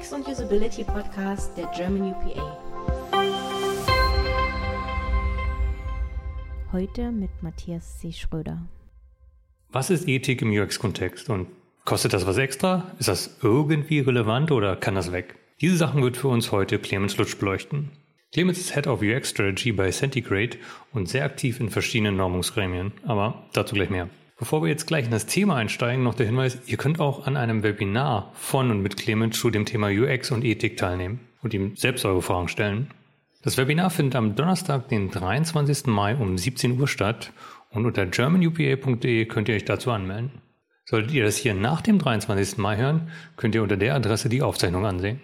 UX und Usability Podcast der German UPA. Heute mit Matthias C. Schröder. Was ist Ethik im UX-Kontext und kostet das was extra? Ist das irgendwie relevant oder kann das weg? Diese Sachen wird für uns heute Clemens Lutsch beleuchten. Clemens ist Head of UX Strategy bei Centigrade und sehr aktiv in verschiedenen Normungsgremien, aber dazu gleich mehr. Bevor wir jetzt gleich in das Thema einsteigen, noch der Hinweis, ihr könnt auch an einem Webinar von und mit Clemens zu dem Thema UX und Ethik teilnehmen und ihm selbst eure Fragen stellen. Das Webinar findet am Donnerstag, den 23. Mai um 17 Uhr statt und unter germanupa.de könnt ihr euch dazu anmelden. Solltet ihr das hier nach dem 23. Mai hören, könnt ihr unter der Adresse die Aufzeichnung ansehen.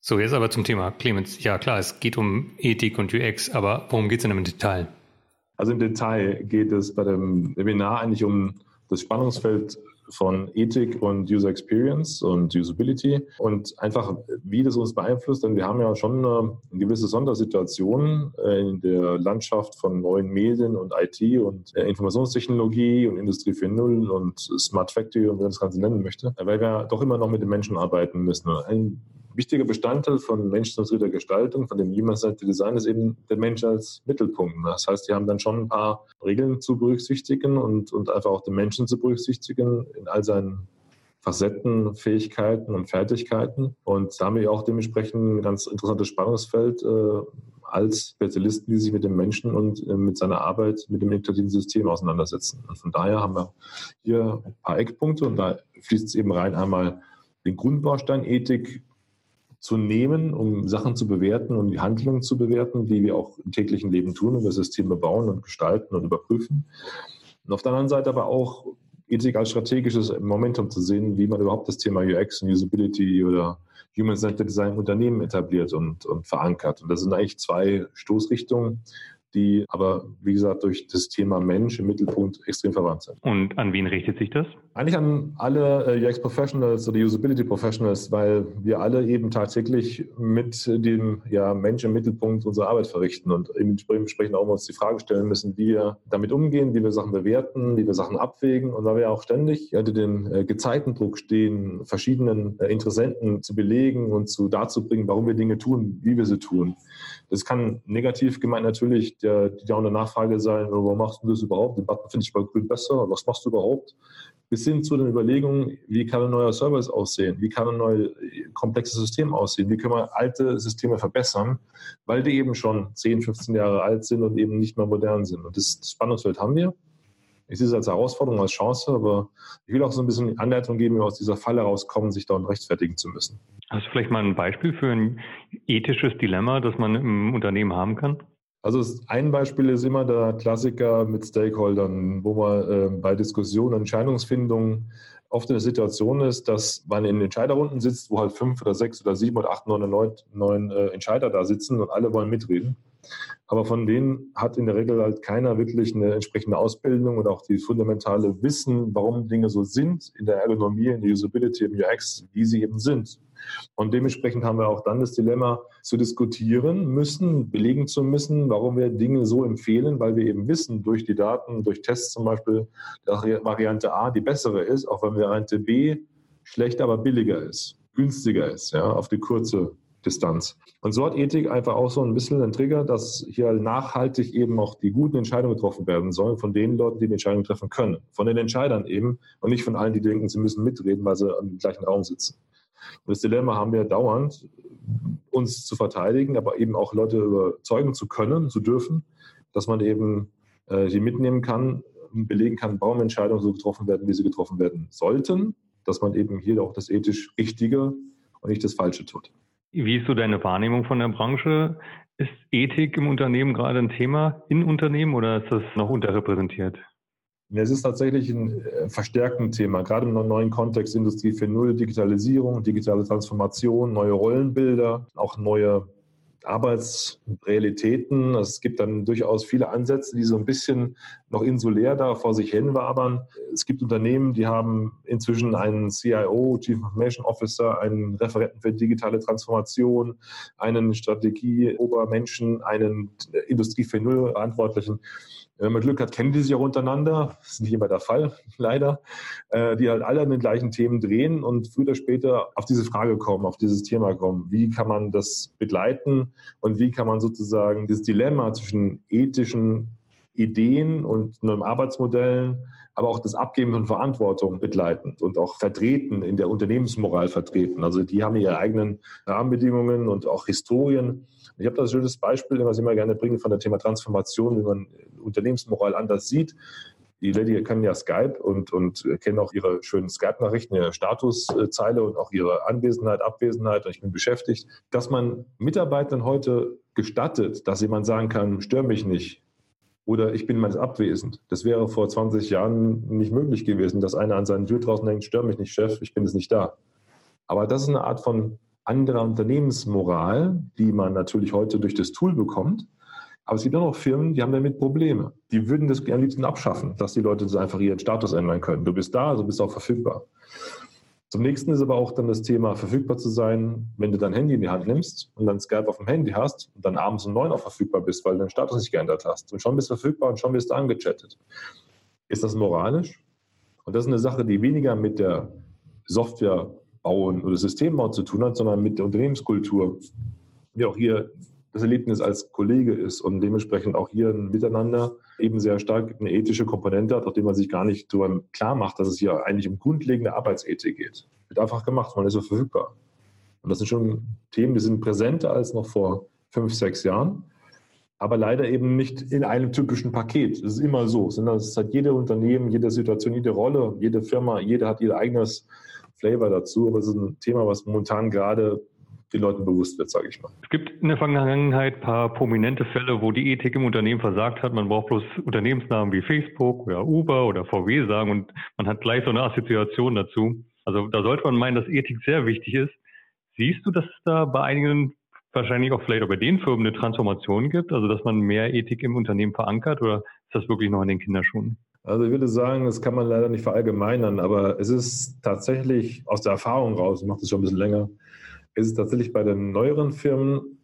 So, jetzt aber zum Thema Clemens. Ja klar, es geht um Ethik und UX, aber worum geht es denn im Detail? Also im Detail geht es bei dem Webinar eigentlich um das Spannungsfeld von Ethik und User Experience und Usability und einfach, wie das uns beeinflusst. Denn wir haben ja schon eine, gewisse Sondersituation äh, in der Landschaft von neuen Medien und IT und äh, Informationstechnologie und Industrie 4.0 und Smart Factory und wie man das Ganze nennen möchte, weil wir doch immer noch mit den Menschen arbeiten müssen. Wichtiger Bestandteil von menschenzentrierter Gestaltung, von dem Human-Centered Design, ist eben der Mensch als Mittelpunkt. Das heißt, die haben dann schon ein paar Regeln zu berücksichtigen und, und einfach auch den Menschen zu berücksichtigen in all seinen Facetten, Fähigkeiten und Fertigkeiten. Und da haben wir auch dementsprechend ein ganz interessantes Spannungsfeld äh, als Spezialisten, die sich mit dem Menschen und äh, mit seiner Arbeit mit dem integrativen System auseinandersetzen. Und von daher haben wir hier ein paar Eckpunkte und da fließt es eben rein einmal den Grundbaustein Ethik zu nehmen, um Sachen zu bewerten und die Handlungen zu bewerten, die wir auch im täglichen Leben tun und das System bauen und gestalten und überprüfen. Und auf der anderen Seite aber auch Ethik als strategisches Momentum zu sehen, wie man überhaupt das Thema UX und Usability oder Human-Centered Design Unternehmen etabliert und, und verankert. Und das sind eigentlich zwei Stoßrichtungen, die aber, wie gesagt, durch das Thema Mensch im Mittelpunkt extrem verwandt sind. Und an wen richtet sich das? Eigentlich an alle äh, UX Professionals oder Usability Professionals, weil wir alle eben tagtäglich mit dem ja, Mensch im Mittelpunkt unsere Arbeit verrichten und entsprechend auch uns die Frage stellen müssen, wie wir damit umgehen, wie wir Sachen bewerten, wie wir Sachen abwägen und weil wir auch ständig unter den äh, Gezeitendruck stehen, verschiedenen äh, Interessenten zu belegen und zu dazu bringen, warum wir Dinge tun, wie wir sie tun. Das kann negativ gemeint natürlich der, die dauernde Nachfrage sein, warum machst du das überhaupt? Den Button finde ich bei Grün besser, was machst du überhaupt? Bis hin zu den Überlegungen, wie kann ein neuer Service aussehen? Wie kann ein neues komplexes System aussehen? Wie können wir alte Systeme verbessern, weil die eben schon 10, 15 Jahre alt sind und eben nicht mehr modern sind. Und das, das Spannungsfeld haben wir. Ich sehe es als Herausforderung, als Chance, aber ich will auch so ein bisschen Anleitung geben, wie wir aus dieser Falle rauskommen, sich da rechtfertigen zu müssen. Hast du vielleicht mal ein Beispiel für ein ethisches Dilemma, das man im Unternehmen haben kann? Also ein Beispiel ist immer der Klassiker mit Stakeholdern, wo man äh, bei Diskussionen, Entscheidungsfindungen oft in der Situation ist, dass man in Entscheiderrunden sitzt, wo halt fünf oder sechs oder sieben oder acht, neun, neun, neun äh, Entscheider da sitzen und alle wollen mitreden. Aber von denen hat in der Regel halt keiner wirklich eine entsprechende Ausbildung und auch die fundamentale Wissen, warum Dinge so sind in der Ergonomie, in der Usability, im UX, wie sie eben sind. Und dementsprechend haben wir auch dann das Dilemma zu diskutieren müssen, belegen zu müssen, warum wir Dinge so empfehlen, weil wir eben wissen, durch die Daten, durch Tests zum Beispiel, dass Variante A die bessere ist, auch wenn Variante B schlechter, aber billiger ist, günstiger ist, ja, auf die kurze Distanz. Und so hat Ethik einfach auch so ein bisschen einen Trigger, dass hier nachhaltig eben auch die guten Entscheidungen getroffen werden sollen von den Leuten, die die Entscheidungen treffen können. Von den Entscheidern eben und nicht von allen, die denken, sie müssen mitreden, weil sie im gleichen Raum sitzen. Und das Dilemma haben wir dauernd, uns zu verteidigen, aber eben auch Leute überzeugen zu können, zu dürfen, dass man eben äh, die mitnehmen kann belegen kann, warum Entscheidungen so getroffen werden, wie sie getroffen werden sollten, dass man eben hier auch das ethisch Richtige und nicht das Falsche tut. Wie ist so deine Wahrnehmung von der Branche? Ist Ethik im Unternehmen gerade ein Thema in Unternehmen oder ist das noch unterrepräsentiert? Es ist tatsächlich ein äh, verstärkendes Thema, gerade im neuen Kontext Industrie 4.0, Digitalisierung, digitale Transformation, neue Rollenbilder, auch neue Arbeitsrealitäten. Es gibt dann durchaus viele Ansätze, die so ein bisschen noch insulär da vor sich hin wabern. Es gibt Unternehmen, die haben inzwischen einen CIO, Chief Information Officer, einen Referenten für digitale Transformation, einen Strategie-Obermenschen, einen Industrie 4.0 Verantwortlichen. Wenn man Glück hat, kennen die sich auch untereinander. Das ist nicht immer der Fall, leider. Äh, die halt alle an den gleichen Themen drehen und früher oder später auf diese Frage kommen, auf dieses Thema kommen. Wie kann man das begleiten und wie kann man sozusagen das Dilemma zwischen ethischen Ideen und neuen Arbeitsmodellen, aber auch das Abgeben von Verantwortung begleiten und auch vertreten, in der Unternehmensmoral vertreten. Also die haben ihre eigenen Rahmenbedingungen und auch Historien. Ich habe da ein schönes Beispiel, was ich immer gerne bringe von der Thema Transformation, wie man Unternehmensmoral anders sieht. Die Lady kennen ja Skype und, und kennen auch ihre schönen Skype-Nachrichten, ihre Statuszeile und auch ihre Anwesenheit, Abwesenheit und ich bin beschäftigt. Dass man Mitarbeitern heute gestattet, dass jemand sagen kann, stör mich nicht, oder ich bin mal abwesend. Das wäre vor 20 Jahren nicht möglich gewesen, dass einer an seinen Tür draußen denkt, stör mich nicht, Chef, ich bin jetzt nicht da. Aber das ist eine Art von anderer Unternehmensmoral, die man natürlich heute durch das Tool bekommt. Aber es gibt auch noch Firmen, die haben damit Probleme. Die würden das am liebsten abschaffen, dass die Leute einfach ihren Status ändern können. Du bist da, also bist auch verfügbar. Zum nächsten ist aber auch dann das Thema, verfügbar zu sein, wenn du dein Handy in die Hand nimmst und dann Skype auf dem Handy hast und dann abends um neun auch verfügbar bist, weil du deinen Status nicht geändert hast. Und schon bist du verfügbar und schon wirst du angechattet. Ist das moralisch? Und das ist eine Sache, die weniger mit der Software bauen oder Systembau zu tun hat, sondern mit der Unternehmenskultur, wie auch hier das Erlebnis als Kollege ist und dementsprechend auch hier ein Miteinander eben sehr stark eine ethische Komponente hat, die man sich gar nicht so klar macht, dass es hier eigentlich um grundlegende Arbeitsethik geht. Wird einfach gemacht, man ist so verfügbar. Und das sind schon Themen, die sind präsenter als noch vor fünf, sechs Jahren, aber leider eben nicht in einem typischen Paket. Das ist immer so. Es hat jede Unternehmen, jede Situation, jede Rolle, jede Firma, jede hat ihr eigenes Flavor dazu. Aber es ist ein Thema, was momentan gerade den Leuten bewusst wird, sage ich mal. Es gibt in der Vergangenheit ein paar prominente Fälle, wo die Ethik im Unternehmen versagt hat. Man braucht bloß Unternehmensnamen wie Facebook oder Uber oder VW sagen und man hat gleich so eine Assoziation dazu. Also da sollte man meinen, dass Ethik sehr wichtig ist. Siehst du, dass es da bei einigen, wahrscheinlich auch vielleicht auch bei den Firmen eine Transformation gibt, also dass man mehr Ethik im Unternehmen verankert oder ist das wirklich noch in den Kinderschuhen? Also ich würde sagen, das kann man leider nicht verallgemeinern, aber es ist tatsächlich aus der Erfahrung raus, ich mache das schon ein bisschen länger, ist es tatsächlich bei den neueren Firmen,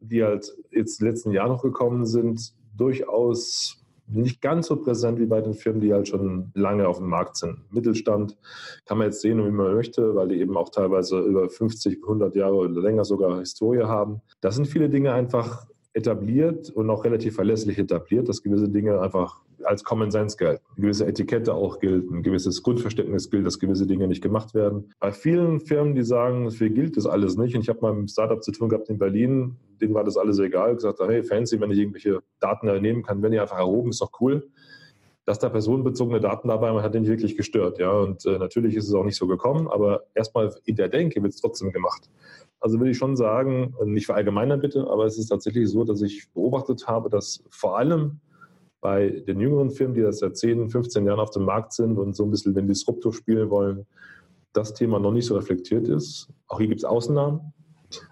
die halt jetzt in letzten Jahren noch gekommen sind, durchaus nicht ganz so präsent wie bei den Firmen, die halt schon lange auf dem Markt sind. Mittelstand kann man jetzt sehen, wie man möchte, weil die eben auch teilweise über 50, 100 Jahre oder länger sogar Historie haben. Da sind viele Dinge einfach etabliert und auch relativ verlässlich etabliert, dass gewisse Dinge einfach als Common Sense gelten. Eine gewisse Etikette auch gilt, ein gewisses Grundverständnis gilt, dass gewisse Dinge nicht gemacht werden. Bei vielen Firmen, die sagen, für gilt das alles nicht, und ich habe mal mit Startup zu tun gehabt in Berlin, denen war das alles egal, gesagt, hey, fancy, wenn ich irgendwelche Daten ernehmen kann, wenn ihr einfach erhoben, ist doch cool. Dass da personenbezogene Daten dabei waren, hat den nicht wirklich gestört. Ja, und äh, natürlich ist es auch nicht so gekommen, aber erstmal in der Denke wird es trotzdem gemacht. Also würde ich schon sagen, nicht verallgemeinern bitte, aber es ist tatsächlich so, dass ich beobachtet habe, dass vor allem bei den jüngeren Firmen, die das seit 10, 15 Jahren auf dem Markt sind und so ein bisschen den Disruptor spielen wollen, das Thema noch nicht so reflektiert ist. Auch hier gibt es Ausnahmen,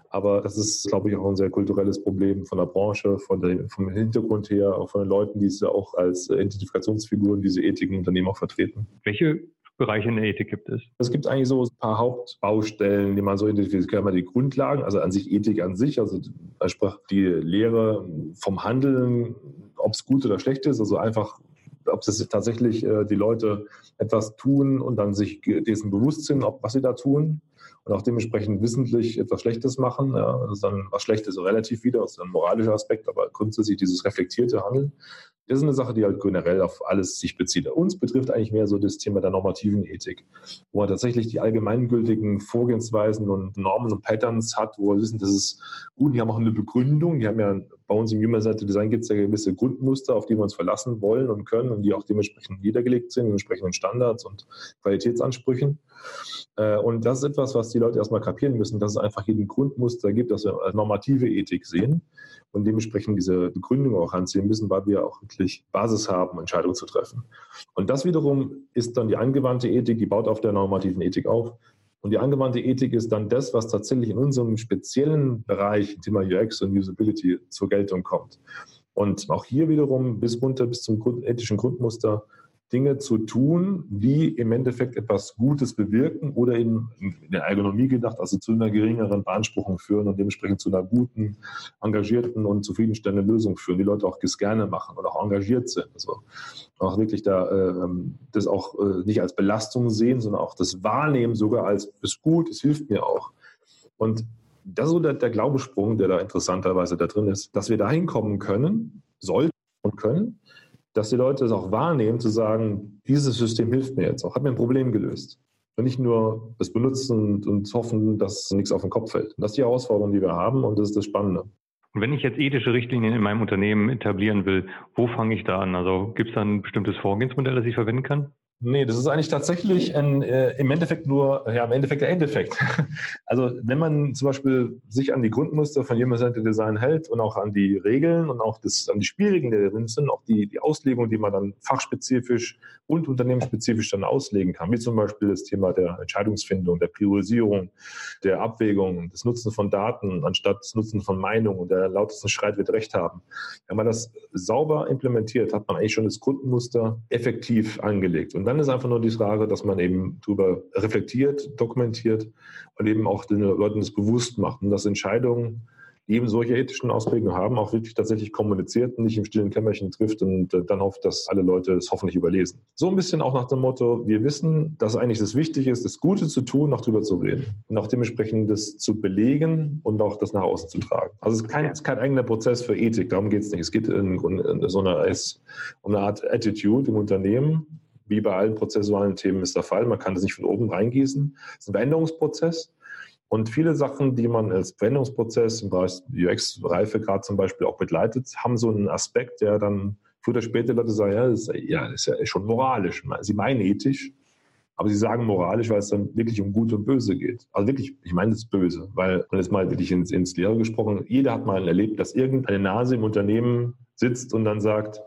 aber das ist, glaube ich, auch ein sehr kulturelles Problem von der Branche, von der, vom Hintergrund her, auch von den Leuten, die es auch als Identifikationsfiguren diese Ethiken Unternehmen auch vertreten. Welche Bereiche in der Ethik gibt es? Es gibt eigentlich so ein paar Hauptbaustellen, die man so identifiziert. Man die Grundlagen, also an sich Ethik an sich, also die Lehre vom Handeln, ob es gut oder schlecht ist, also einfach ob es tatsächlich äh, die Leute etwas tun und dann sich dessen bewusst sind, ob was sie da tun und auch dementsprechend wissentlich etwas Schlechtes machen. Ja, das ist dann was Schlechtes so relativ wieder, das ist ein moralischer Aspekt, aber grundsätzlich dieses reflektierte Handeln. Das ist eine Sache, die halt generell auf alles sich bezieht. Uns betrifft eigentlich mehr so das Thema der normativen Ethik, wo man tatsächlich die allgemeingültigen Vorgehensweisen und Normen und Patterns hat, wo wir wissen, das ist gut, die haben auch eine Begründung. Die haben ja bei uns im Human Center Design gibt es ja gewisse Grundmuster, auf die wir uns verlassen wollen und können und die auch dementsprechend niedergelegt sind, entsprechenden Standards und Qualitätsansprüchen. Äh, und das ist etwas, was die Leute erstmal kapieren müssen, dass es einfach ein Grundmuster gibt, dass wir normative Ethik sehen und dementsprechend diese Begründung auch anziehen müssen, weil wir auch wirklich Basis haben, Entscheidungen zu treffen. Und das wiederum ist dann die angewandte Ethik, die baut auf der normativen Ethik auf. Und die angewandte Ethik ist dann das, was tatsächlich in unserem speziellen Bereich, Thema UX und Usability, zur Geltung kommt. Und auch hier wiederum bis runter bis zum ethischen Grundmuster Dinge zu tun, die im Endeffekt etwas Gutes bewirken oder eben in der Ergonomie gedacht, also zu einer geringeren Beanspruchung führen und dementsprechend zu einer guten, engagierten und zufriedenstellenden Lösung führen, die Leute auch gerne machen und auch engagiert sind. Also auch wirklich da äh, das auch äh, nicht als Belastung sehen, sondern auch das Wahrnehmen sogar als ist gut, es hilft mir auch. Und das ist so der, der Glaubensprung, der da interessanterweise da drin ist, dass wir dahin kommen können, sollten und können, dass die Leute es auch wahrnehmen, zu sagen, dieses System hilft mir jetzt auch, hat mir ein Problem gelöst. Und nicht nur es benutzen und, und hoffen, dass nichts auf den Kopf fällt. Das ist die Herausforderung, die wir haben und das ist das Spannende. Und wenn ich jetzt ethische Richtlinien in meinem Unternehmen etablieren will, wo fange ich da an? Also gibt es da ein bestimmtes Vorgehensmodell, das ich verwenden kann? Nee, das ist eigentlich tatsächlich ein, äh, im Endeffekt nur, ja, im Endeffekt der Endeffekt. Also wenn man zum Beispiel sich an die Grundmuster von Human Centered Design hält und auch an die Regeln und auch das, an die Spielregeln, die drin sind, auch die, die Auslegung, die man dann fachspezifisch und unternehmensspezifisch dann auslegen kann, wie zum Beispiel das Thema der Entscheidungsfindung, der Priorisierung, der Abwägung, des Nutzen von Daten anstatt des Nutzen von Meinung und der lautesten Schreit wird Recht haben. Wenn man das sauber implementiert, hat man eigentlich schon das Grundmuster effektiv angelegt. Und dann ist einfach nur die Frage, dass man eben darüber reflektiert, dokumentiert und eben auch den Leuten das bewusst macht und dass Entscheidungen die eben solche ethischen Ausprägungen haben, auch wirklich tatsächlich kommuniziert und nicht im stillen Kämmerchen trifft und äh, dann hofft, dass alle Leute es hoffentlich überlesen. So ein bisschen auch nach dem Motto, wir wissen, dass eigentlich das Wichtige ist, das Gute zu tun, noch drüber zu reden und auch dementsprechend das zu belegen und auch das nach außen zu tragen. Also es ist kein, es ist kein eigener Prozess für Ethik, darum geht es nicht. Es geht in, in so einer, um eine Art Attitude im Unternehmen, wie bei allen prozessualen Themen ist der Fall. Man kann das nicht von oben reingießen. Es ist ein Veränderungsprozess. Und viele Sachen, die man als Veränderungsprozess im Bereich UX-Reife gerade zum Beispiel auch begleitet, haben so einen Aspekt, der dann früher oder später Leute sagen, ja, das ist ja, das ist ja schon moralisch. Sie meinen ethisch, aber sie sagen moralisch, weil es dann wirklich um Gut und Böse geht. Also wirklich, ich meine das Böse, weil, und jetzt mal wirklich ins, ins Leere gesprochen, jeder hat mal erlebt, dass irgendeine Nase im Unternehmen sitzt und dann sagt,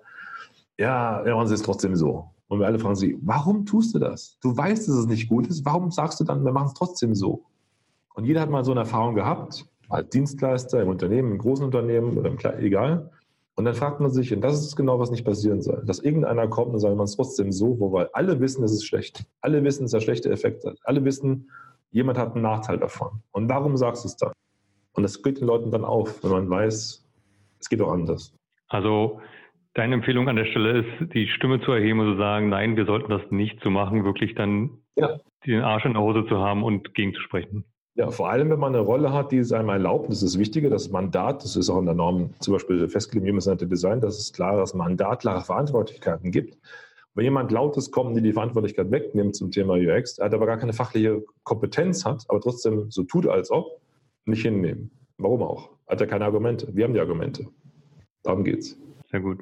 ja, wir machen es jetzt trotzdem so. Und wir alle fragen sie, warum tust du das? Du weißt, dass es nicht gut ist. Warum sagst du dann, wir machen es trotzdem so? Und jeder hat mal so eine Erfahrung gehabt, als Dienstleister im Unternehmen, im großen Unternehmen oder im kleinen, egal. Und dann fragt man sich, und das ist genau, was nicht passieren soll, dass irgendeiner kommt und sagt, man es trotzdem so, wobei alle wissen, es ist schlecht. Alle wissen, dass er schlechte Effekte hat. Alle wissen, jemand hat einen Nachteil davon. Und warum sagst du es dann? Und das geht den Leuten dann auf, wenn man weiß, es geht auch anders. Also deine Empfehlung an der Stelle ist, die Stimme zu erheben und zu sagen, nein, wir sollten das nicht so machen, wirklich dann ja. den Arsch in der Hose zu haben und gegenzusprechen. Ja, vor allem, wenn man eine Rolle hat, die es einem erlaubt, das ist das Wichtige, das Mandat, das ist auch in der Norm zum Beispiel festgelegt, wie man es Design, dass es klares Mandat, klare Verantwortlichkeiten gibt. Wenn jemand Lautes kommt, die die Verantwortlichkeit wegnimmt zum Thema UX, hat aber gar keine fachliche Kompetenz hat, aber trotzdem so tut, als ob, nicht hinnehmen. Warum auch? Hat er keine Argumente. Wir haben die Argumente. Darum geht's. Sehr gut.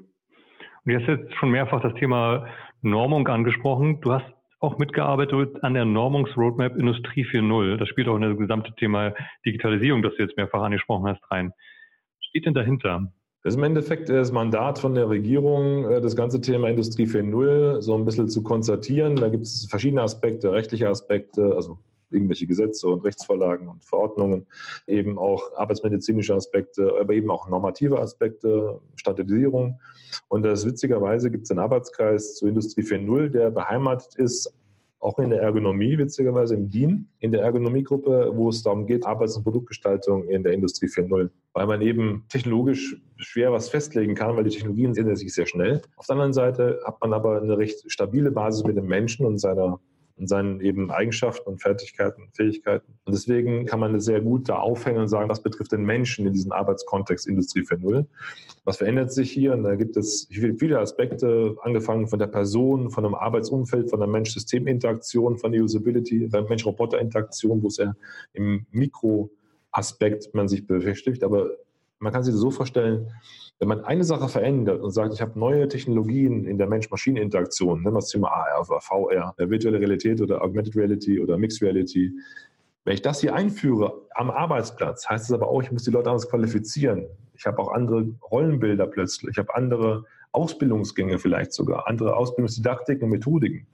Und du hast jetzt schon mehrfach das Thema Normung angesprochen. Du hast auch mitgearbeitet an der Normungsroadmap Industrie 4.0. Das spielt auch in das gesamte Thema Digitalisierung, das du jetzt mehrfach angesprochen hast, rein. Was steht denn dahinter? Das ist im Endeffekt das Mandat von der Regierung, äh, das ganze Thema Industrie 4.0 so ein bisschen zu konzertieren. Da gibt es verschiedene Aspekte, rechtliche Aspekte, also irgendwelche Gesetze und Rechtsvorlagen und Verordnungen, eben auch arbeitsmedizinische Aspekte, aber eben auch normative Aspekte, Standardisierung. Und das witzigerweise gibt es einen Arbeitskreis zur Industrie 4.0, der beheimatet ist, auch in der Ergonomie, witzigerweise im DIN, in der Ergonomiegruppe, wo es darum geht, Arbeits- und Produktgestaltung in der Industrie 4.0. Weil man eben technologisch schwer was festlegen kann, weil die Technologien ändern sich sehr schnell. Auf der anderen Seite hat man aber eine recht stabile Basis mit dem Menschen und seiner und seinen eben Eigenschaften und Fertigkeiten Fähigkeiten. Und deswegen kann man sehr gut da aufhängen und sagen, was betrifft den Menschen in diesem Arbeitskontext Industrie 4.0. Was verändert sich hier? Und da gibt es viele Aspekte, angefangen von der Person, von dem Arbeitsumfeld, von der Mensch-System-Interaktion, von der Usability, der Mensch-Roboter-Interaktion, wo es ja im Mikroaspekt man sich beschäftigt. Aber man kann sich das so vorstellen, wenn man eine Sache verändert und sagt, ich habe neue Technologien in der Mensch-Maschinen-Interaktion, nennen wir das Thema AR oder VR, virtuelle Realität oder Augmented Reality oder Mixed Reality, wenn ich das hier einführe am Arbeitsplatz, heißt es aber auch, ich muss die Leute anders qualifizieren. Ich habe auch andere Rollenbilder plötzlich, ich habe andere Ausbildungsgänge vielleicht sogar, andere Ausbildungsdidaktiken und Methodiken.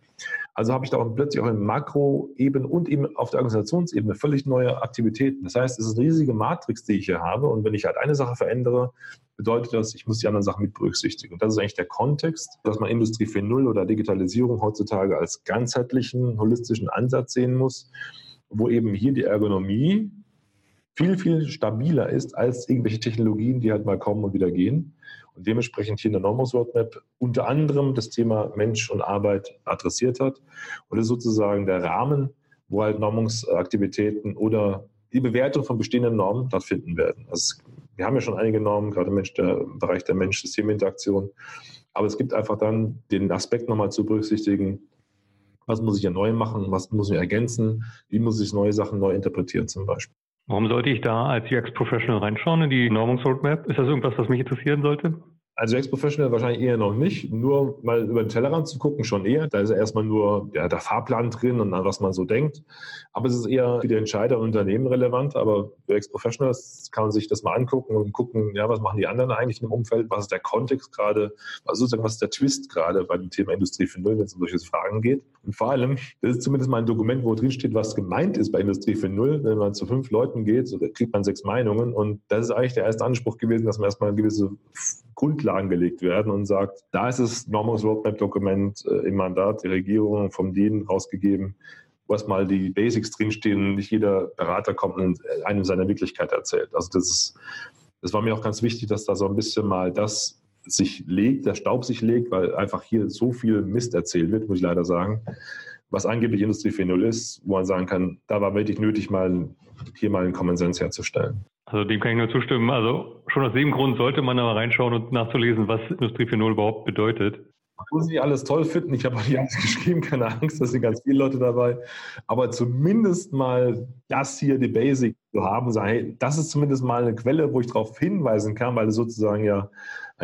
Also habe ich da auch plötzlich auch in Makroebene und eben auf der Organisationsebene völlig neue Aktivitäten. Das heißt, es ist eine riesige Matrix, die ich hier habe. Und wenn ich halt eine Sache verändere, bedeutet das, ich muss die anderen Sachen mit berücksichtigen. Und das ist eigentlich der Kontext, dass man Industrie 4.0 oder Digitalisierung heutzutage als ganzheitlichen, holistischen Ansatz sehen muss, wo eben hier die Ergonomie viel, viel stabiler ist als irgendwelche Technologien, die halt mal kommen und wieder gehen. Und dementsprechend hier in der Normos Roadmap unter anderem das Thema Mensch und Arbeit adressiert hat. Und das ist sozusagen der Rahmen, wo halt Normungsaktivitäten oder die Bewertung von bestehenden Normen stattfinden werden. Also wir haben ja schon einige Normen, gerade im, Mensch, der, im Bereich der Mensch-System-Interaktion. Aber es gibt einfach dann den Aspekt nochmal zu berücksichtigen, was muss ich ja neu machen, was muss ich ergänzen, wie muss ich neue Sachen neu interpretieren zum Beispiel. Warum sollte ich da als UX-Professional reinschauen in die Normungsroadmap? Ist das irgendwas, was mich interessieren sollte? Also Ex-Professional wahrscheinlich eher noch nicht. Nur mal über den Tellerrand zu gucken, schon eher. Da ist ja erstmal nur ja, der Fahrplan drin und an was man so denkt. Aber es ist eher für die Entscheider und Unternehmen relevant. Aber Ex-Professionals kann man sich das mal angucken und gucken, ja, was machen die anderen eigentlich im Umfeld? Was ist der Kontext gerade? Was, sozusagen, was ist der Twist gerade bei dem Thema Industrie 4.0, wenn es um solche Fragen geht? Und vor allem, das ist zumindest mal ein Dokument, wo drin steht, was gemeint ist bei Industrie 4.0. Wenn man zu fünf Leuten geht, kriegt man sechs Meinungen. Und das ist eigentlich der erste Anspruch gewesen, dass man erstmal eine gewisse Grundlagen gelegt werden und sagt, da ist das Normals Roadmap Dokument äh, im Mandat der Regierung vom DIN rausgegeben, wo erstmal die Basics drinstehen. Nicht jeder Berater kommt und einem seine Wirklichkeit erzählt. Also das ist, das war mir auch ganz wichtig, dass da so ein bisschen mal das sich legt, der Staub sich legt, weil einfach hier so viel Mist erzählt wird, muss ich leider sagen, was angeblich Industrie 4.0 ist, wo man sagen kann, da war wirklich nötig, mal hier mal einen Common Sense herzustellen. Also dem kann ich nur zustimmen. Also schon aus dem Grund sollte man aber reinschauen und nachzulesen, was Industrie 4.0 überhaupt bedeutet. Muss nicht alles toll finden. Ich habe auch nicht alles geschrieben, keine Angst, da sind ganz viele Leute dabei. Aber zumindest mal das hier, die Basic zu haben, sagen, hey, das ist zumindest mal eine Quelle, wo ich darauf hinweisen kann, weil es sozusagen ja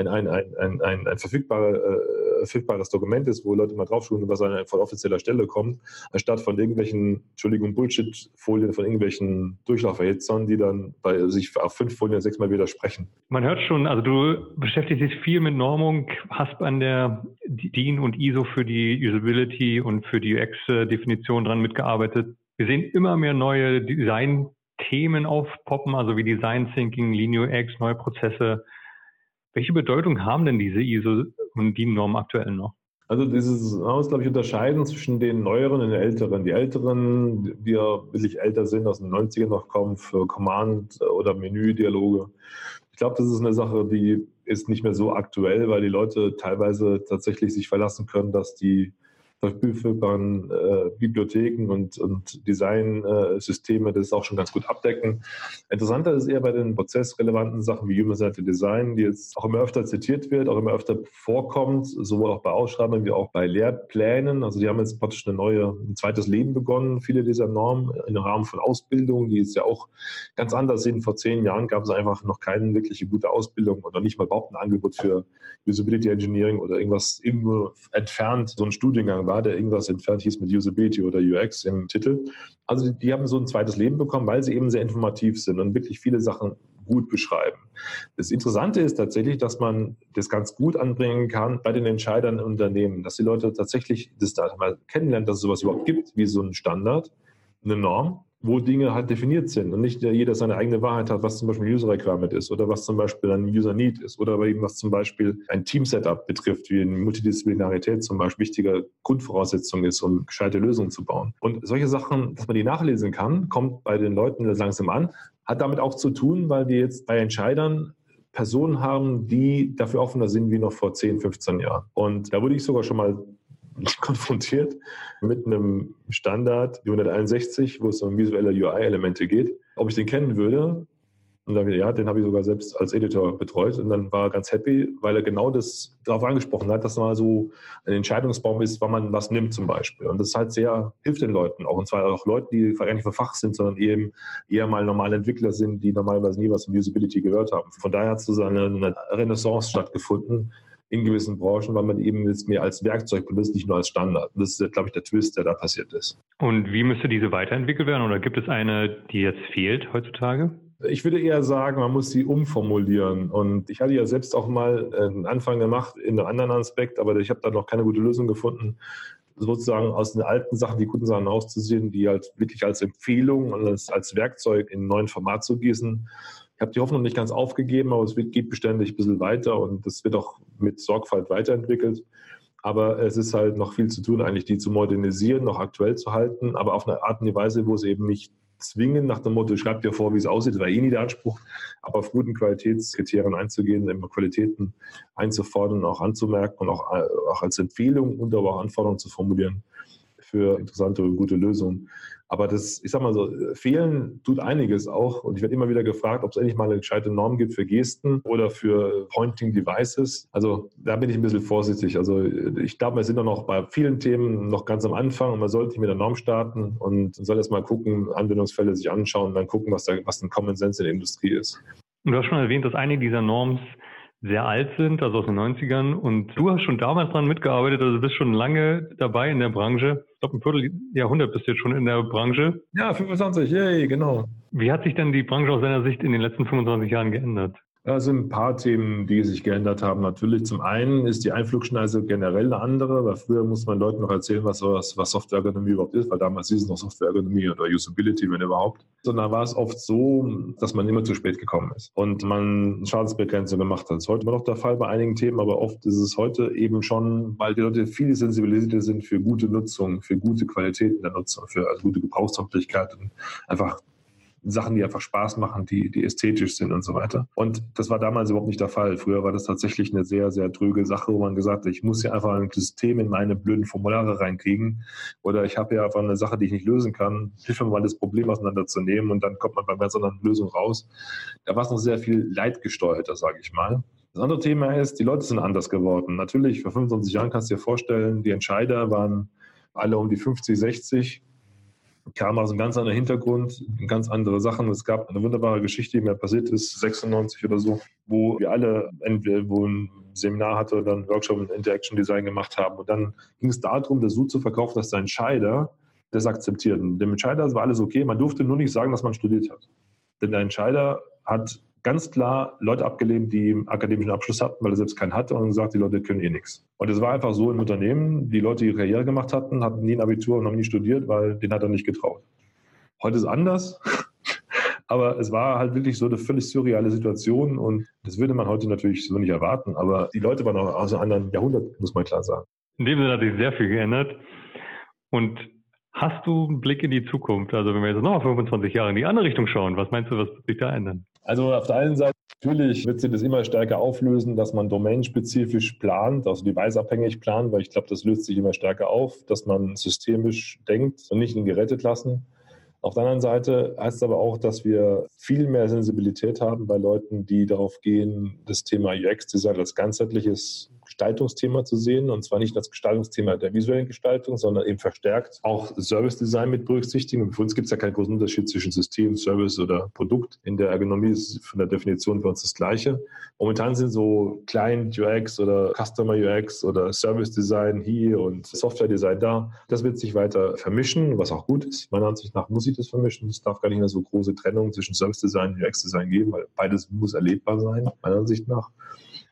ein, ein, ein, ein, ein, verfügbare, äh, verfügbares Dokument ist, wo Leute mal draufschauen, was von offizieller Stelle kommt, anstatt von irgendwelchen, Entschuldigung, Bullshit-Folien, von irgendwelchen Durchlauferhitzern, die dann bei sich auf fünf Folien sechsmal widersprechen. Man hört schon, also du beschäftigst dich viel mit Normung, hast an der DIN und ISO für die Usability und für die UX-Definition dran mitgearbeitet. Wir sehen immer mehr neue Design-Themen aufpoppen, also wie Design Thinking, Linear X, neue Prozesse. Welche Bedeutung haben denn diese ISO und DIN-Normen aktuell noch? Also dieses, man muss, glaube ich, unterscheiden zwischen den neueren und den älteren. Die älteren, die ja wirklich älter sind, aus den 90ern noch kommen, für Command- oder Menü-Dialoge. Ich glaube, das ist eine Sache, die ist nicht mehr so aktuell, weil die Leute teilweise tatsächlich sich verlassen können, dass die verfügbaren äh, Bibliotheken und, und Designsysteme das auch schon ganz gut abdecken. Interessanter ist eher bei den prozessrelevanten Sachen wie Human-Centered Design, die jetzt auch immer öfter zitiert wird, auch immer öfter vorkommt, sowohl auch bei Ausschreibungen wie auch bei Lehrplänen. Also die haben jetzt praktisch eine neue, ein zweites Leben begonnen, viele dieser Normen im Rahmen von Ausbildung, die jetzt ja auch ganz anders sind. Vor zehn Jahren gab es einfach noch keine wirkliche gute Ausbildung oder nicht mal überhaupt ein Angebot für Usability Engineering oder irgendwas irgendwo entfernt, so ein Studiengang war, der irgendwas entfernt hieß mit Usability oder UX im Titel. Also die, die haben so ein zweites Leben bekommen, weil sie eben sehr informativ sind und wirklich viele Sachen gut beschreiben. Das Interessante ist tatsächlich, dass man das ganz gut anbringen kann bei den Entscheidern im Unternehmen, dass die Leute tatsächlich das da mal kennenlernen, dass es sowas überhaupt gibt, wie so ein Standard, eine Norm wo Dinge halt definiert sind und nicht jeder seine eigene Wahrheit hat, was zum Beispiel ein User Requirement ist oder was zum Beispiel ein User Need ist oder eben was zum Beispiel ein Team Setup betrifft, wie eine Multidisziplinarität zum Beispiel wichtige Grundvoraussetzung ist, um gescheite Lösungen zu bauen. Und solche Sachen, dass man die nachlesen kann, kommt bei den Leuten langsam an, hat damit auch zu tun, weil wir jetzt bei Entscheidern Personen haben, die dafür offener sind wie noch vor 10, 15 Jahren. Und da wurde ich sogar schon mal konfrontiert mit einem Standard, die 161, wo es um visuelle UI-Elemente geht, ob ich den kennen würde. Und dann ja, den habe ich sogar selbst als Editor betreut. Und dann war er ganz happy, weil er genau das darauf angesprochen hat, dass mal so ein Entscheidungsbaum ist, wann man was nimmt zum Beispiel. Und das halt sehr, hilft den Leuten auch. Und zwar auch Leuten, die gar nicht für Fach sind, sondern eben eher mal normale Entwickler sind, die normalerweise nie was von Usability gehört haben. Von daher hat so eine Renaissance stattgefunden, in gewissen Branchen, weil man eben jetzt mehr als Werkzeug benutzt, nicht nur als Standard. Das ist, glaube ich, der Twist, der da passiert ist. Und wie müsste diese weiterentwickelt werden oder gibt es eine, die jetzt fehlt heutzutage? Ich würde eher sagen, man muss sie umformulieren. Und ich hatte ja selbst auch mal einen Anfang gemacht in einem anderen Aspekt, aber ich habe da noch keine gute Lösung gefunden sozusagen aus den alten Sachen die guten Sachen auszusehen, die halt wirklich als Empfehlung und als, als Werkzeug in ein neues Format zu gießen. Ich habe die Hoffnung nicht ganz aufgegeben, aber es geht beständig ein bisschen weiter und das wird auch mit Sorgfalt weiterentwickelt. Aber es ist halt noch viel zu tun, eigentlich die zu modernisieren, noch aktuell zu halten, aber auf eine Art und Weise, wo es eben nicht zwingen, nach dem Motto, schreibt dir vor, wie es aussieht, war eh nie der Anspruch, aber auf guten Qualitätskriterien einzugehen, immer Qualitäten einzufordern, auch anzumerken und auch, auch als Empfehlung und aber auch Anforderungen zu formulieren für interessante und gute Lösungen. Aber das, ich sag mal so, fehlen tut einiges auch. Und ich werde immer wieder gefragt, ob es endlich mal eine gescheite Norm gibt für Gesten oder für Pointing Devices. Also da bin ich ein bisschen vorsichtig. Also ich glaube, wir sind noch bei vielen Themen noch ganz am Anfang und man sollte nicht mit der Norm starten und soll erst mal gucken, Anwendungsfälle sich anschauen und dann gucken, was da, was ein Common Sense in der Industrie ist. Du hast schon erwähnt, dass einige dieser Norms sehr alt sind, also aus den 90ern. Und du hast schon damals dran mitgearbeitet, also bist schon lange dabei in der Branche. Ich glaube, ein Vierteljahrhundert bist du jetzt schon in der Branche. Ja, 25, yay, genau. Wie hat sich denn die Branche aus deiner Sicht in den letzten 25 Jahren geändert? Da sind ein paar Themen, die sich geändert haben. Natürlich zum einen ist die Einflugschneise generell eine andere, weil früher musste man Leuten noch erzählen, was, was, Softwareergonomie überhaupt ist, weil damals hieß es noch Softwareergonomie oder Usability, wenn überhaupt. Sondern war es oft so, dass man immer zu spät gekommen ist und man Schadensbegrenzung gemacht hat. Das ist heute immer noch der Fall bei einigen Themen, aber oft ist es heute eben schon, weil die Leute viel sensibilisierter sind für gute Nutzung, für gute Qualität in der Nutzung, für also gute Gebrauchstauglichkeit und einfach Sachen, die einfach Spaß machen, die, die ästhetisch sind und so weiter. Und das war damals überhaupt nicht der Fall. Früher war das tatsächlich eine sehr, sehr tröge Sache, wo man gesagt hat, ich muss ja einfach ein System in meine blöden Formulare reinkriegen oder ich habe ja einfach eine Sache, die ich nicht lösen kann. Hilf mir mal das Problem auseinanderzunehmen und dann kommt man bei einer ganz anderen Lösung raus. Da war es noch sehr viel leidgesteuerter, sage ich mal. Das andere Thema ist, die Leute sind anders geworden. Natürlich, vor 25 Jahren kannst du dir vorstellen, die Entscheider waren alle um die 50, 60 kam aus einem ganz anderen Hintergrund, ganz andere Sachen. Es gab eine wunderbare Geschichte, die mir passiert ist, 96 oder so, wo wir alle entweder wo ein Seminar hatte oder einen Workshop in Interaction Design gemacht haben. Und dann ging es darum, das so zu verkaufen, dass der Entscheider das akzeptiert. Und dem Entscheider war alles okay. Man durfte nur nicht sagen, dass man studiert hat. Denn der Entscheider hat ganz klar Leute abgelehnt, die einen akademischen Abschluss hatten, weil er selbst keinen hatte und gesagt, die Leute können eh nichts. Und es war einfach so im Unternehmen, die Leute, die Karriere gemacht hatten, hatten nie ein Abitur und noch nie studiert, weil den hat er nicht getraut. Heute ist anders. Aber es war halt wirklich so eine völlig surreale Situation und das würde man heute natürlich so nicht erwarten. Aber die Leute waren auch aus einem anderen Jahrhundert, muss man klar sagen. In dem Sinne hat sich sehr viel geändert. Und hast du einen Blick in die Zukunft? Also wenn wir jetzt noch 25 Jahre in die andere Richtung schauen, was meinst du, was wird sich da ändern? Also auf der einen Seite natürlich wird sich das immer stärker auflösen, dass man domainspezifisch plant, also deviceabhängig plant, weil ich glaube, das löst sich immer stärker auf, dass man systemisch denkt und nicht in Geräteklassen. Auf der anderen Seite heißt es aber auch, dass wir viel mehr Sensibilität haben bei Leuten, die darauf gehen, das Thema UX-Design als ganzheitliches Gestaltungsthema zu sehen und zwar nicht als Gestaltungsthema der visuellen Gestaltung, sondern eben verstärkt auch Service Design mit berücksichtigen. Für uns gibt es ja keinen großen Unterschied zwischen System, Service oder Produkt. In der Ergonomie ist von der Definition für uns das Gleiche. Momentan sind so Client UX oder Customer UX oder Service Design hier und Software Design da. Das wird sich weiter vermischen, was auch gut ist. Meiner Ansicht nach muss sich das vermischen. Es darf gar nicht mehr so große Trennung zwischen Service Design und UX Design geben, weil beides muss erlebbar sein, meiner Ansicht nach.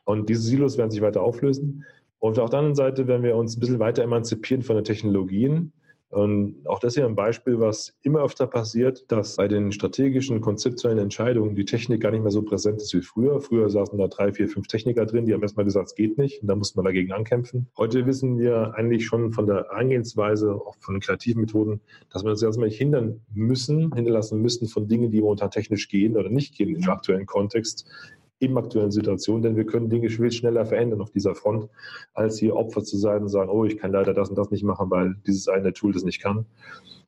Und diese Silos werden sich weiter auflösen. Und auf der anderen Seite werden wir uns ein bisschen weiter emanzipieren von den Technologien. Und auch das ist ja ein Beispiel, was immer öfter passiert, dass bei den strategischen, konzeptuellen Entscheidungen die Technik gar nicht mehr so präsent ist wie früher. Früher saßen da drei, vier, fünf Techniker drin, die haben erstmal gesagt, es geht nicht. Und da musste man dagegen ankämpfen. Heute wissen wir eigentlich schon von der Angehensweise, auch von den kreativen Methoden, dass wir uns erstmal nicht hindern müssen, hinterlassen müssen von Dingen, die momentan technisch gehen oder nicht gehen im aktuellen Kontext im aktuellen Situation, denn wir können Dinge viel schneller verändern auf dieser Front, als hier Opfer zu sein und sagen, oh, ich kann leider das und das nicht machen, weil dieses eine Tool das nicht kann.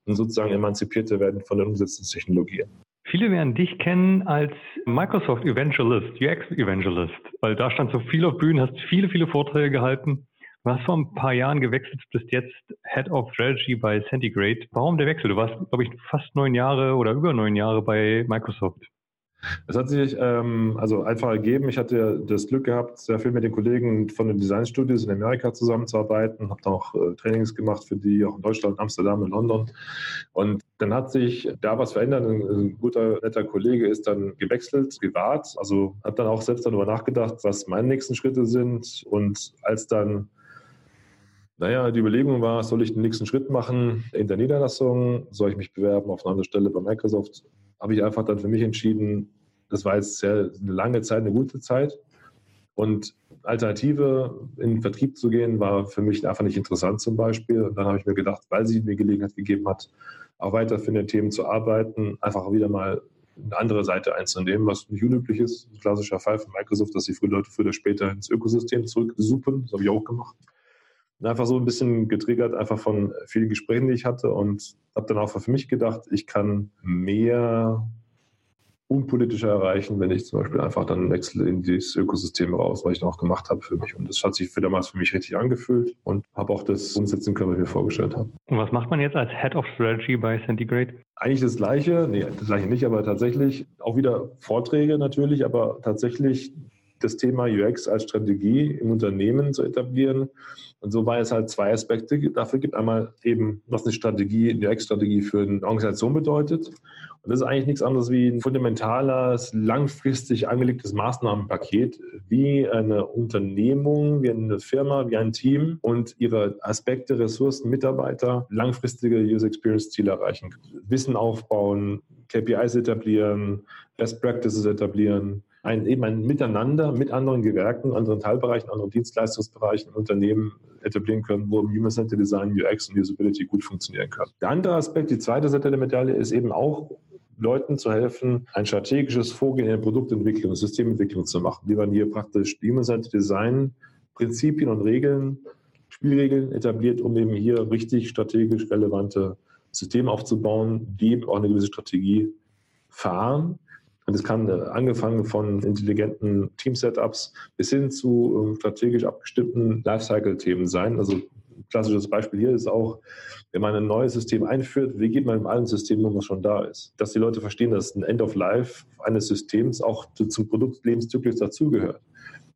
Und sozusagen emanzipierte werden von den Umsetzungstechnologien. Viele werden dich kennen als Microsoft Evangelist, UX Evangelist, weil da stand so viel auf Bühnen, hast viele, viele Vorträge gehalten. Du hast vor ein paar Jahren gewechselt, bist jetzt Head of Strategy bei Centigrade. Warum der Wechsel? Du warst, glaube ich, fast neun Jahre oder über neun Jahre bei Microsoft. Es hat sich ähm, also einfach ergeben. Ich hatte das Glück gehabt, sehr viel mit den Kollegen von den Designstudios in Amerika zusammenzuarbeiten, habe da auch äh, Trainings gemacht für die, auch in Deutschland, Amsterdam und London. Und dann hat sich da was verändert. Ein, ein guter, netter Kollege ist dann gewechselt, privat. Also hat dann auch selbst darüber nachgedacht, was meine nächsten Schritte sind. Und als dann Naja, die Überlegung war, soll ich den nächsten Schritt machen in der Niederlassung? Soll ich mich bewerben auf eine andere Stelle bei Microsoft? Habe ich einfach dann für mich entschieden, das war jetzt sehr eine lange Zeit, eine gute Zeit. Und Alternative, in den Vertrieb zu gehen, war für mich einfach nicht interessant zum Beispiel. Und dann habe ich mir gedacht, weil sie mir Gelegenheit gegeben hat, auch weiter für den Themen zu arbeiten, einfach wieder mal eine andere Seite einzunehmen, was nicht unüblich ist. Ein klassischer Fall von Microsoft, dass sie Leute früher oder später ins Ökosystem zurücksuppen. Das habe ich auch gemacht. Einfach so ein bisschen getriggert, einfach von vielen Gesprächen, die ich hatte und habe dann auch für mich gedacht, ich kann mehr unpolitischer erreichen, wenn ich zum Beispiel einfach dann wechsle in dieses Ökosystem raus, was ich dann auch gemacht habe für mich. Und das hat sich für damals für mich richtig angefühlt und habe auch das umsetzen können, was ich mir vorgestellt habe. Und was macht man jetzt als Head of Strategy bei Centigrade? Eigentlich das Gleiche, nee, das Gleiche nicht, aber tatsächlich auch wieder Vorträge natürlich, aber tatsächlich das Thema UX als Strategie im Unternehmen zu etablieren. Und so war es halt zwei Aspekte dafür gibt. Einmal eben, was eine Strategie, eine UX-Strategie für eine Organisation bedeutet. Und das ist eigentlich nichts anderes wie ein fundamentales, langfristig angelegtes Maßnahmenpaket, wie eine Unternehmung, wie eine Firma, wie ein Team und ihre Aspekte, Ressourcen, Mitarbeiter langfristige User Experience Ziele erreichen. Wissen aufbauen, KPIs etablieren, Best Practices etablieren, ein, eben ein Miteinander mit anderen Gewerken, anderen Teilbereichen, anderen Dienstleistungsbereichen, Unternehmen etablieren können, wo Human Centered Design, UX und Usability gut funktionieren kann. Der andere Aspekt, die zweite Seite der Medaille, ist eben auch Leuten zu helfen, ein strategisches Vorgehen in der Produktentwicklung, Systementwicklung zu machen, wie man hier praktisch Human Centered Design Prinzipien und Regeln, Spielregeln etabliert, um eben hier richtig strategisch relevante Systeme aufzubauen, die eben auch eine gewisse Strategie fahren und es kann äh, angefangen von intelligenten Team-Setups bis hin zu ähm, strategisch abgestimmten Lifecycle-Themen sein. Also klassisches Beispiel hier ist auch, wenn man ein neues System einführt, wie geht man mit allen Systemen um, was schon da ist? Dass die Leute verstehen, dass ein End of Life eines Systems auch zum Produktlebenszyklus dazugehört.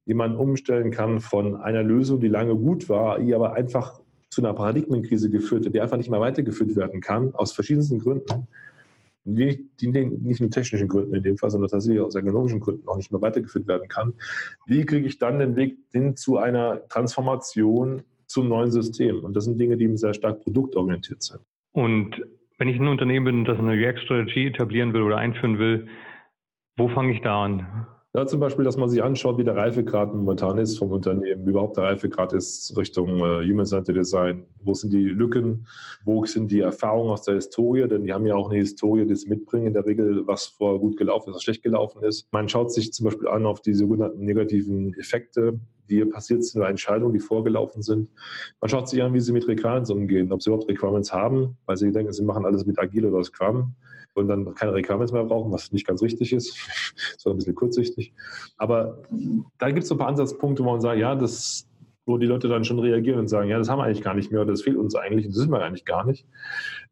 Wie man umstellen kann von einer Lösung, die lange gut war, die aber einfach zu einer Paradigmenkrise geführt hat, die einfach nicht mehr weitergeführt werden kann, aus verschiedensten Gründen die, die nicht mit technischen Gründen in dem Fall, sondern tatsächlich aus ergonomischen Gründen auch nicht mehr weitergeführt werden kann. Wie kriege ich dann den Weg hin zu einer Transformation zum neuen System? Und das sind Dinge, die sehr stark produktorientiert sind. Und wenn ich ein Unternehmen bin, das eine React-Strategie etablieren will oder einführen will, wo fange ich da an? Ja, zum Beispiel, dass man sich anschaut, wie der Reifegrad momentan ist vom Unternehmen, überhaupt der Reifegrad ist Richtung äh, Human-Centered Design. Wo sind die Lücken? Wo sind die Erfahrungen aus der Historie? Denn die haben ja auch eine Historie, die sie mitbringen, in der Regel, was vorher gut gelaufen ist, was schlecht gelaufen ist. Man schaut sich zum Beispiel an auf die sogenannten negativen Effekte, die passiert sind oder Entscheidungen, die vorgelaufen sind. Man schaut sich an, wie sie mit Requirements umgehen, ob sie überhaupt Requirements haben, weil sie denken, sie machen alles mit Agile oder Scrum und dann keine Requirements mehr brauchen, was nicht ganz richtig ist, sondern ein bisschen kurzsichtig. Aber da gibt es so ein paar Ansatzpunkte, wo man sagt, ja, das, wo die Leute dann schon reagieren und sagen, ja, das haben wir eigentlich gar nicht mehr oder das fehlt uns eigentlich, das sind wir eigentlich gar nicht.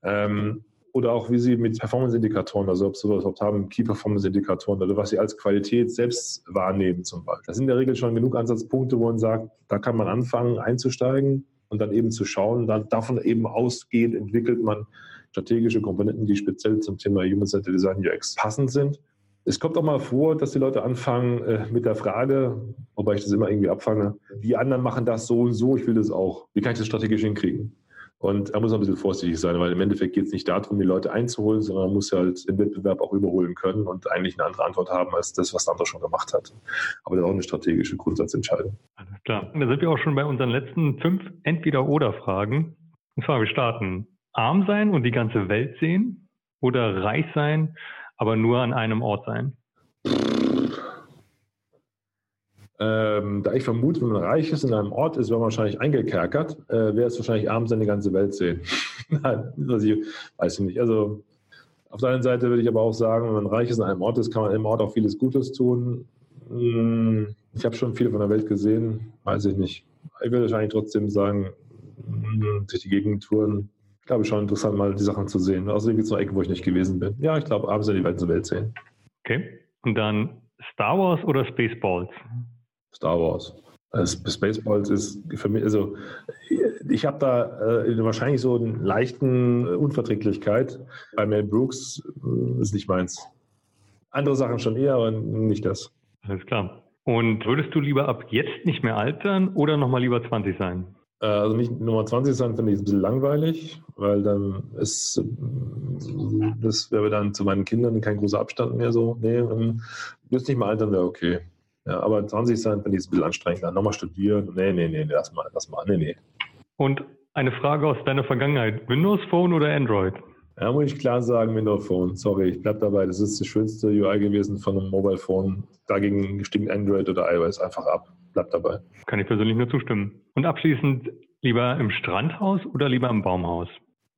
Ähm, oder auch wie sie mit Performance-Indikatoren, also ob sie sowas überhaupt haben, Key-Performance-Indikatoren oder was sie als Qualität selbst wahrnehmen zum Beispiel. Das sind in der Regel schon genug Ansatzpunkte, wo man sagt, da kann man anfangen einzusteigen und dann eben zu schauen, dann davon eben ausgehend entwickelt man strategische Komponenten, die speziell zum Thema Human-Centered Design UX passend sind. Es kommt auch mal vor, dass die Leute anfangen äh, mit der Frage, wobei ich das immer irgendwie abfange, die anderen machen das so und so, ich will das auch. Wie kann ich das strategisch hinkriegen? Und da muss man ein bisschen vorsichtig sein, weil im Endeffekt geht es nicht darum, die Leute einzuholen, sondern man muss halt den Wettbewerb auch überholen können und eigentlich eine andere Antwort haben als das, was der andere schon gemacht hat. Aber das ist auch eine strategische Grundsatzentscheidung. Alles klar. Da sind wir auch schon bei unseren letzten fünf Entweder-Oder-Fragen. Und zwar, wir starten arm sein und die ganze Welt sehen oder reich sein, aber nur an einem Ort sein? Ähm, da ich vermute, wenn man reich ist in einem Ort ist, man wahrscheinlich eingekerkert, äh, wäre es wahrscheinlich arm sein, die ganze Welt sehen. Weiß ich, weiß ich nicht. Also auf der einen Seite würde ich aber auch sagen, wenn man reich ist in einem Ort ist, kann man im Ort auch vieles Gutes tun. Hm, ich habe schon viel von der Welt gesehen, weiß ich nicht. Ich würde wahrscheinlich trotzdem sagen, hm, durch die Gegend touren, glaube ich, schon interessant, mal die Sachen zu sehen. Außerdem gibt es noch Ecken, wo ich nicht gewesen bin. Ja, ich glaube, abends in die ganze Welt sehen. Okay. Und dann Star Wars oder Spaceballs? Star Wars. Also Spaceballs ist für mich, also ich habe da äh, wahrscheinlich so einen leichten Unverträglichkeit. Bei Mel Brooks äh, ist nicht meins. Andere Sachen schon eher, aber nicht das. Alles klar. Und würdest du lieber ab jetzt nicht mehr altern oder nochmal lieber 20 sein? Äh, also nicht Nummer 20 sein, finde ich ein bisschen langweilig, weil dann ist, das wäre dann zu meinen Kindern kein großer Abstand mehr so. Nee, bis nicht mal altern wäre okay. Ja, aber 20 sein finde ich ein bisschen anstrengend. Dann nochmal studieren. Nee, nee, nee, lass mal, lass mal. Nee, nee. Und eine Frage aus deiner Vergangenheit. Windows Phone oder Android? Ja, muss ich klar sagen, Windows Phone. Sorry, ich bleibe dabei. Das ist das schönste UI gewesen von einem Mobile Phone. Dagegen stimmt Android oder iOS einfach ab. Bleibt dabei. Kann ich persönlich nur zustimmen. Und abschließend, lieber im Strandhaus oder lieber im Baumhaus?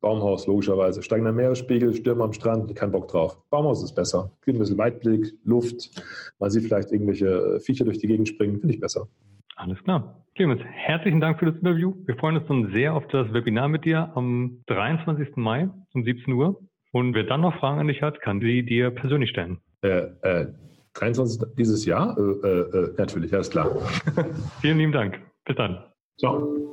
Baumhaus, logischerweise. Steigender Meeresspiegel, Stürme am Strand, kein Bock drauf. Baumhaus ist besser. Gibt ein bisschen Weitblick, Luft. Man sieht vielleicht irgendwelche Viecher durch die Gegend springen. Finde ich besser. Alles klar. Clemens, herzlichen Dank für das Interview. Wir freuen uns dann sehr auf das Webinar mit dir am 23. Mai um 17 Uhr. Und wer dann noch Fragen an dich hat, kann sie dir persönlich stellen. Äh, äh, 23. dieses Jahr? Äh, äh, äh natürlich, alles klar. Vielen lieben Dank. Bis dann. Ciao.